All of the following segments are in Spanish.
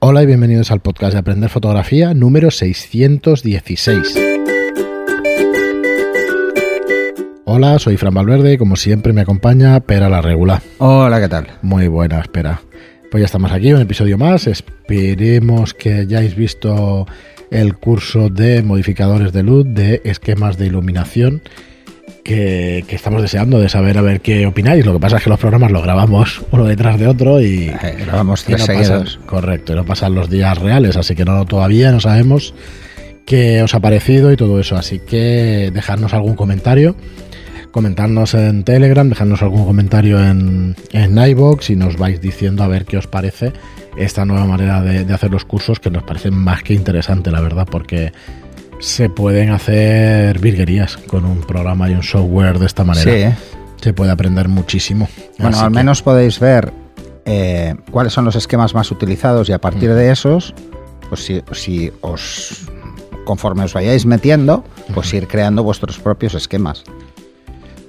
Hola y bienvenidos al podcast de Aprender Fotografía número 616. Hola, soy Fran Valverde y como siempre me acompaña Pera la Regula. Hola, ¿qué tal? Muy buena, espera. Pues ya estamos aquí, un episodio más. Esperemos que hayáis visto el curso de modificadores de luz, de esquemas de iluminación, que, que estamos deseando de saber a ver qué opináis. Lo que pasa es que los programas los grabamos uno detrás de otro y, Eh, grabamos y tres no pasan, seguidos. correcto, y no pasan los días reales, así que no todavía no sabemos qué os ha parecido y todo eso. Así que dejadnos algún comentario, comentadnos en Telegram, dejadnos algún comentario en, en iVoox y nos vais diciendo a ver qué os parece esta nueva manera de, de hacer los cursos que nos parece más que interesante, la verdad, porque se pueden hacer virguerías con un programa y un software de esta manera. Sí, ¿eh? Se puede aprender muchísimo. Bueno, Así al que- menos podéis ver eh, cuáles son los esquemas más utilizados y a partir de esos, pues si, si os conforme os vayáis metiendo, pues ir creando vuestros propios esquemas.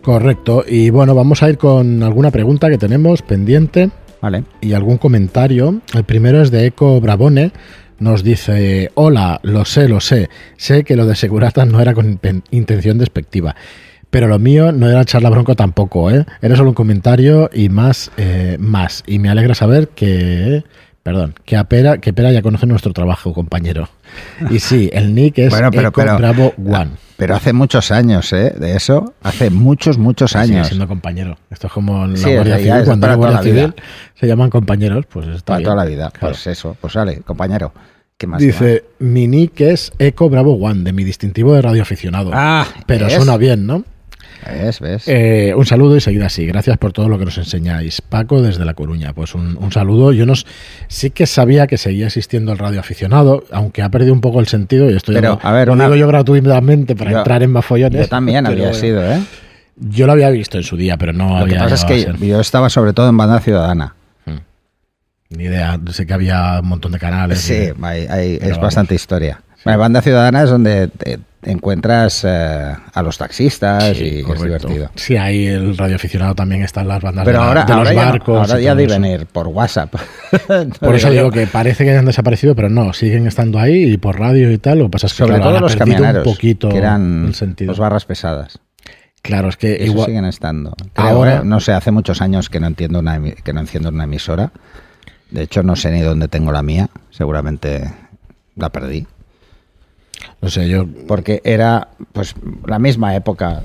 Correcto. Y bueno, vamos a ir con alguna pregunta que tenemos pendiente ¿Vale? y algún comentario. El primero es de Eco Bravone. Nos dice, hola, lo sé, lo sé. Sé que lo de Segurata no era con inten- intención despectiva. Pero lo mío no era echar la bronca tampoco, ¿eh? Era solo un comentario y más, eh, más. Y me alegra saber que... Perdón, que, a Pera, que Pera ya conoce nuestro trabajo, compañero. Y sí, el nick es Bueno, pero- Eco pero- Bravo One. Pero hace muchos años, ¿eh? De eso, hace muchos, muchos Sigue años. siendo compañero. Esto es como la Sí, Guardia Civil, cuando la Guardia vida. Se llaman compañeros, pues está Para bien. toda la vida. Claro. Pues eso, pues sale, compañero. ¿Qué más? Dice, mi nick es Eco Bravo One, de mi distintivo de radioaficionado. Ah, Pero suena bien, ¿no? ¿Ves? ¿Ves? Eh, un saludo y seguid así. Gracias por todo lo que nos enseñáis. Paco desde La Coruña. Pues un, un saludo. Yo nos, sí que sabía que seguía existiendo el radioaficionado, aunque ha perdido un poco el sentido. Y esto ya Pero, lo- a ver, lo una- digo yo gratuitamente para Yo- entrar en bafollones. Yo también pero había sido, ¿eh? Yo lo había visto en su día, pero no Lo que había pasa es llegado a que yo estaba sobre todo en banda ciudadana. Ni idea. Sé que había un montón de canales. Sí, y- hay- hay- Pero es vamos. bastante historia. Bueno, banda ciudadana es donde te encuentras eh, a los taxistas Sí, y es divertido. Sí, ahí el radioaficionado también está en las bandas Pero de, ahora, de los ahora ya, barcos. ahora ya deben eso. ir por WhatsApp. Por eso digo que parece que hayan desaparecido, pero no, siguen estando ahí y por radio y tal. Lo que pasa es que sobre claro, todo los camioneros, un poquito que eran el sentido. los barras pesadas. Claro, es que Esos igual. siguen estando. Creo, Ahora- ¿eh? No sé, hace muchos años que no entiendo una que no enciendo una emisora. De hecho, no sé ni dónde tengo la mía. Seguramente la perdí. No sé, yo. Porque era, pues, la misma época.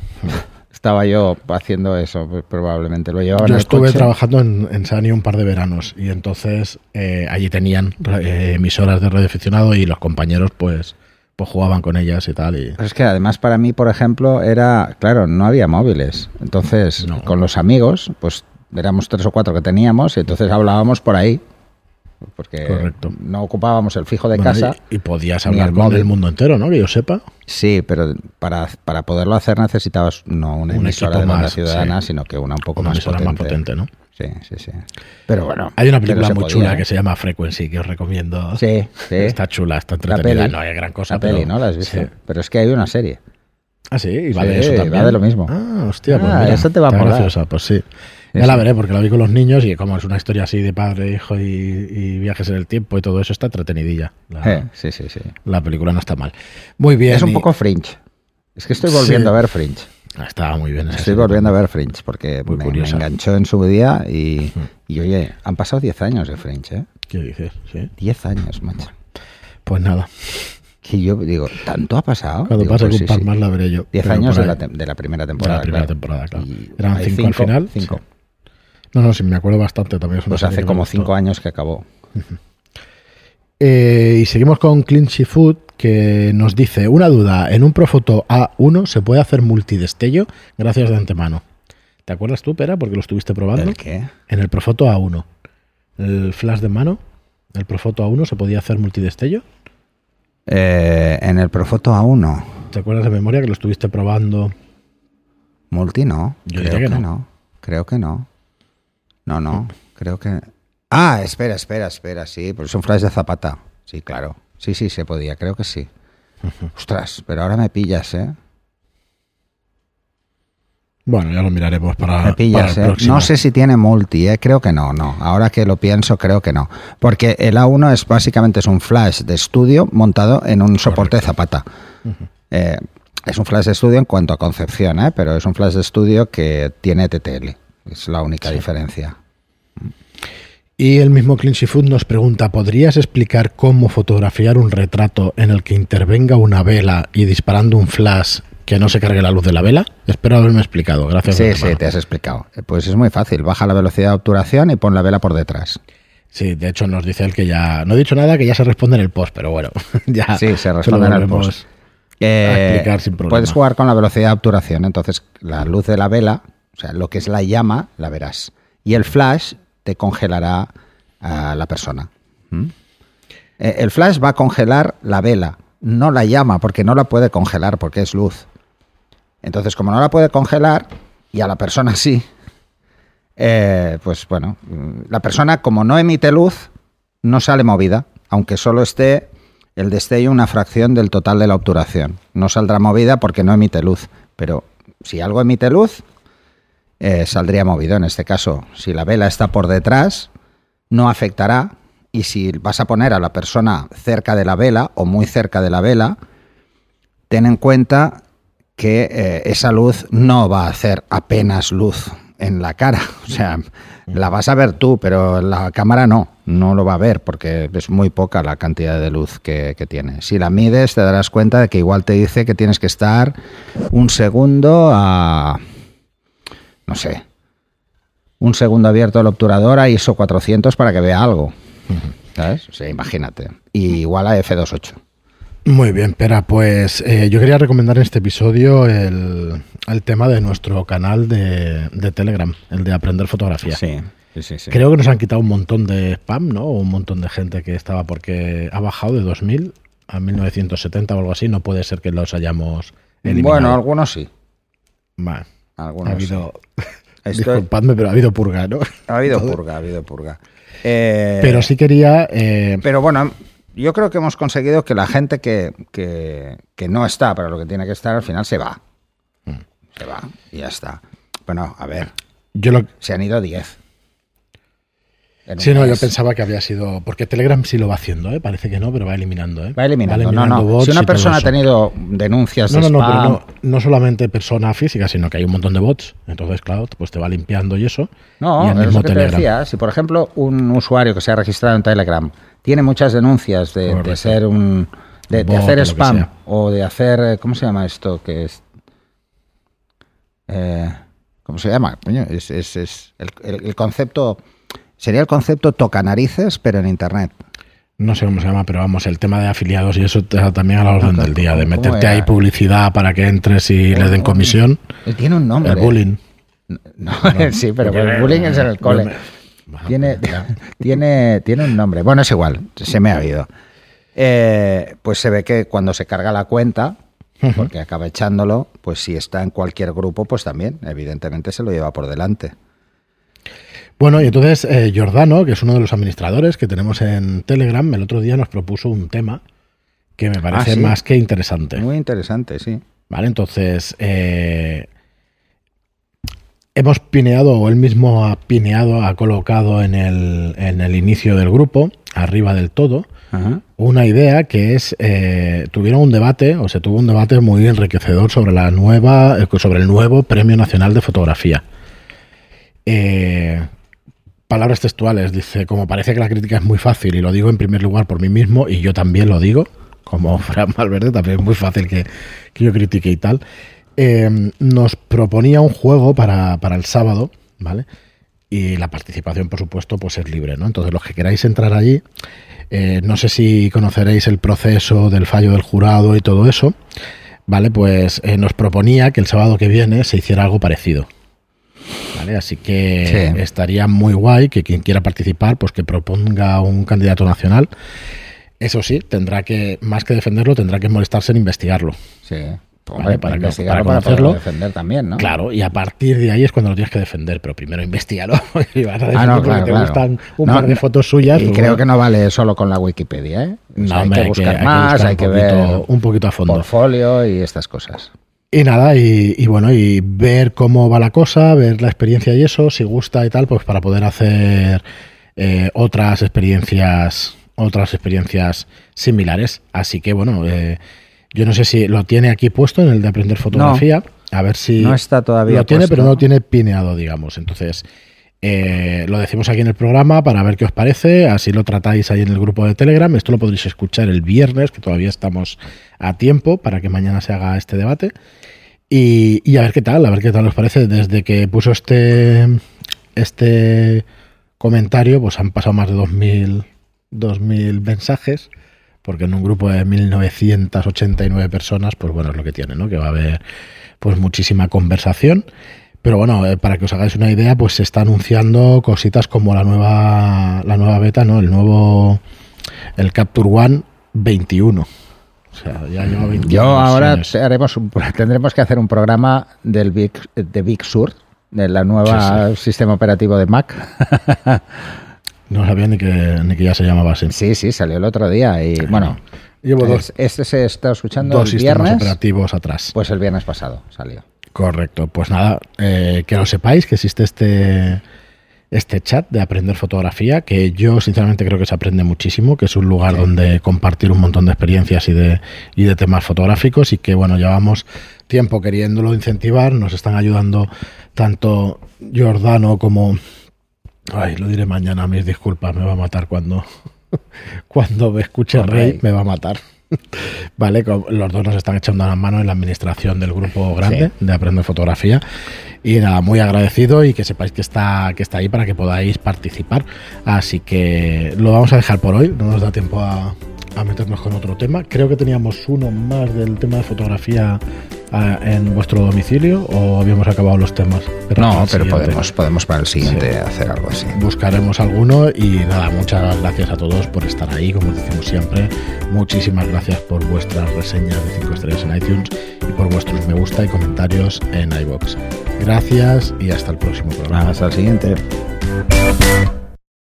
Estaba yo haciendo eso, pues, probablemente. Lo llevaba en Yo el estuve coche. trabajando en, en Sani un par de veranos y entonces eh, allí tenían eh, emisoras de radioaficionado y los compañeros pues, pues jugaban con ellas y tal. Y, Pero es que además para mí, por ejemplo, era, claro, no había móviles. Entonces, No. con los amigos, pues éramos tres o cuatro que teníamos y entonces hablábamos por ahí. Porque Correcto. no ocupábamos el fijo de Bueno, casa. y, y podías hablar el con móvil. el mundo entero, ¿no? Que yo sepa. Sí, pero para, para poderlo hacer necesitabas no una Un emisora de más, ciudadana, sí. sino que una un poco Una más potente. más potente, ¿no? Sí, sí, sí. Pero bueno. Hay una película muy podía, chula ¿eh? que se llama Frequency, que os recomiendo. Sí, sí. Está chula, está La entretenida. peli. No hay gran cosa. La peli, pero- ¿no? ¿La has visto? Sí. Pero es que hay una serie. Ah, sí, y va Sí, de eso va también. de lo mismo. Ah, hostia, pues Ah, mira, eso te va a molar. graciosa, pues sí. Ya la veré porque la vi con los niños y como es una historia así de padre, hijo y, y viajes en el tiempo y todo eso está entretenidilla. La, Eh, sí, sí, sí. la película no está mal. Muy bien. Es un y- poco Fringe. Es que estoy volviendo Sí. a ver Fringe. Ah, Estaba muy bien. Estoy volviendo a ver Fringe porque Muy me, me enganchó en su día y, y, oye, han pasado 10 años de Fringe, ¿eh? ¿Qué dices? Sí. 10 años, macho. Pues nada, Que yo digo, ¿tanto ha pasado? cuando pase pues un sí, par más la veré yo. 10 pero años de la, de la primera temporada. De la primera claro. temporada, claro. Y Eran hay cinco al final, 5. No, no, sí, me acuerdo bastante también. es una Pues hace como. 5 años que acabó. Eh, y seguimos con Clinchy Food que nos dice una duda. En un Profoto A1 se puede hacer multidestello. Gracias de antemano. ¿Te acuerdas tú, Pera? Porque lo estuviste probando. ¿El qué? En el Profoto A1. El flash de mano. El Profoto A1 se podía hacer multidestello. Eh, en el Profoto A1. ¿Te acuerdas de memoria que lo estuviste probando? Multi no. Yo creo que que no. no. Creo que no. No, no. Creo que. Ah, espera, espera, espera. Sí, pues es un flash de zapata. Sí, claro. Sí, sí, se podía. Creo que sí. Ostras, pero ahora me pillas, ¿eh? Bueno, ya lo miraremos para, Me pillas, para el ¿eh? próximo. No sé si tiene multi, ¿eh? creo que no, no. Ahora que lo pienso, creo que no. Porque el A1 es básicamente es un flash de estudio montado en un soporte Zapata. Eh, es un flash de estudio en cuanto a concepción, ¿eh? pero es un flash de estudio que tiene TTL. Es la única diferencia. Y el mismo Clinchy Food nos pregunta, ¿podrías explicar cómo fotografiar un retrato en el que intervenga una vela y disparando un flash que no se cargue la luz de la vela? Espero haberme explicado, gracias. Sí, sí, te has explicado. Pues es muy fácil. Baja la velocidad de obturación y pon la vela por detrás. Sí, de hecho nos dice él que ya... No he dicho nada, que ya se responde en el post, pero bueno, ya Sí, se responde en el post. Eh, explicar sin problema. puedes jugar con la velocidad de obturación. Entonces, la luz de la vela, o sea, lo que es la llama, la verás. Y el flash te congelará a la persona. ¿Mm? Eh, El flash va a congelar la vela, no la llama, porque no la puede congelar, porque es luz. Entonces, como no la puede congelar, y a la persona sí, eh, pues bueno, mm, la persona como no emite luz, no sale movida, aunque solo esté el destello una fracción del total de la obturación. No saldrá movida porque no emite luz, pero si algo emite luz, eh, saldría movido. En este caso, si la vela está por detrás, no afectará. Y si vas a poner a la persona cerca de la vela o muy cerca de la vela, ten en cuenta que eh, esa luz no va a hacer apenas luz en la cara. O sea, la vas a ver tú, pero la cámara no, no lo va a ver porque es muy poca la cantidad de luz que, que tiene. Si la mides te darás cuenta de que igual te dice que tienes que estar un segundo a, no sé, un segundo abierto el obturador a ISO 400 para que vea algo. ¿Sabes? O sea, imagínate. Y igual a F28. Muy bien, Pera, pues eh, yo quería recomendar en este episodio el, el tema de nuestro canal de, de Telegram, el de Aprender Fotografía. Sí, sí, sí. Creo que nos han quitado un montón de spam, ¿no? Un montón de gente que estaba porque ha bajado de 2000 a 1970 o algo así. No puede ser que los hayamos eliminado. Bueno, algunos sí. Vale. Algunos ha habido... Estoy- Disculpadme, pero ha habido purga, ¿no? Ha habido Todo. purga, ha habido purga. Eh, Pero sí quería... eh, Pero bueno, yo creo que hemos conseguido que la gente que, que, que no está para lo que tiene que estar al final se va. Se va y ya está. Bueno, a ver, yo lo, se han ido 10. Sí, no, yo pensaba que había sido. Porque Telegram sí lo va haciendo, ¿eh? Parece que no, pero va eliminando, ¿eh? Va eliminando. no, eliminando no. bots Si una persona ha tenido denuncias No, de no, no, pero no, no solamente persona física, sino que hay un montón de bots. Entonces, claro, pues te va limpiando y eso. No, y el es mismo lo que te decía. Si, por ejemplo, un usuario que se ha registrado en Telegram tiene muchas denuncias de, ser un. de, hacer spam o de hacer. eh, ¿Cómo se llama esto? Que es. eh, ¿Cómo se llama? Coño, es, es- es el, el- el concepto. Sería el concepto toca narices, pero en internet. No sé cómo se llama, pero vamos, el tema de afiliados y eso también a la orden del día, de ¿cómo meterte ahí publicidad para que entres y le den comisión. Él tiene un nombre. El bullying. No, sí, pero el bullying es en el cole. Tiene, tiene, tiene un nombre. Bueno, es igual, se me ha oído. Eh, pues se ve que cuando se carga la cuenta, porque acaba echándolo, pues si está en cualquier grupo, pues también, evidentemente se lo lleva por delante. Bueno, y entonces eh, Giordano, que es uno de los administradores que tenemos en Telegram, el otro día nos propuso un tema que me parece ¿sí? más que interesante. Muy interesante, sí. Vale, entonces eh, hemos pineado, o él mismo ha pineado, ha colocado en el, en el inicio del grupo, arriba del todo, Ajá. una idea que es, eh, tuvieron un debate, o se tuvo un debate muy enriquecedor sobre la nueva, eh, sobre el nuevo Premio Nacional de Fotografía. Eh, palabras textuales, dice, como parece que la crítica es muy fácil, y lo digo en primer lugar por mí mismo, y yo también lo digo, como Fran Valverde, también es muy fácil que, que yo critique y tal, eh, nos proponía un juego para, para el sábado, ¿vale? Y la participación, por supuesto, pues es libre, ¿no? Entonces, los que queráis entrar allí, eh, no sé si conoceréis el proceso del fallo del jurado y todo eso, ¿vale? Pues eh, nos proponía que el sábado que viene se hiciera algo parecido. ¿Vale? Así que Sí. estaría muy guay que quien quiera participar, pues que proponga un candidato nacional. Eso sí, tendrá que, más que defenderlo, tendrá que molestarse en investigarlo. Sí. Vale, para que- investigarlo para para, conocerlo. defender también, ¿no? Claro, y a partir de ahí es cuando lo tienes que defender, pero primero investigalo. y vas a defender Ah, no, claro, te claro. gustan un No, par de fotos suyas. Y pues creo bueno. que no vale solo con la Wikipedia, ¿eh? O sea, No, hay hombre, que buscar hay que más, hay que un poquito- ver un poquito a fondo. portfolio y estas cosas. Y nada, y, bueno, y ver cómo va la cosa, ver la experiencia y eso, si gusta y tal, pues para poder hacer eh, otras experiencias, otras experiencias similares. Así que bueno, eh, yo no sé si lo tiene aquí puesto en el de aprender fotografía. a ver si no está todavía. Lo tiene, pero no lo tiene pineado, digamos. Entonces, eh, lo decimos aquí en el programa para ver qué os parece. Así lo tratáis ahí en el grupo de Telegram. Esto lo podréis escuchar el viernes, que todavía estamos a tiempo para que mañana se haga este debate. Y, a ver qué tal, a ver qué tal os parece. Desde que puso este, este comentario, pues han pasado más de 2.000, 2000 mensajes porque en un grupo de 1989 personas, pues bueno, es lo que tiene, ¿no? Que va a haber pues muchísima conversación. Pero bueno, eh, para que os hagáis una idea, pues se está anunciando cositas como la nueva la nueva beta, ¿no? El nuevo el Capture One 21. O sea, ya lleva 21 Yo ahora haremos tendremos que hacer un programa del Big, de Big Sur, de la nueva sistema operativo de Mac. No sabía ni que, ni que ya se llamaba así. Sí, sí, salió el otro día y bueno. Llevo dos, este se está escuchando dos el sistemas operativos atrás. Pues el viernes pasado salió. Correcto. Pues nada, eh, que lo sepáis que existe este este chat de aprender fotografía, que yo sinceramente creo que se aprende muchísimo, que es un lugar donde compartir un montón de experiencias y de, y de temas fotográficos y que bueno, llevamos tiempo queriéndolo incentivar, nos están ayudando tanto Giordano como Ay, lo diré mañana, mis disculpas, me va a matar cuando, cuando me escuche Rey, me va a matar. Vale, los dos nos están echando las manos en la administración del grupo grande de Aprender Fotografía. Y nada, muy agradecido y que sepáis que está, que está ahí para que podáis participar. Así que lo vamos a dejar por hoy, no nos da tiempo a, a meternos con otro tema. Creo que teníamos uno más del tema de fotografía en vuestro domicilio o habíamos acabado los temas. no, pero podemos, podemos para el siguiente hacer algo así. Buscaremos alguno y nada, muchas gracias a todos por estar ahí, como decimos siempre. Muchísimas gracias por vuestras reseñas de 5 estrellas en iTunes y por vuestros me gusta y comentarios en iBox. Gracias y hasta el próximo programa. Hasta el siguiente.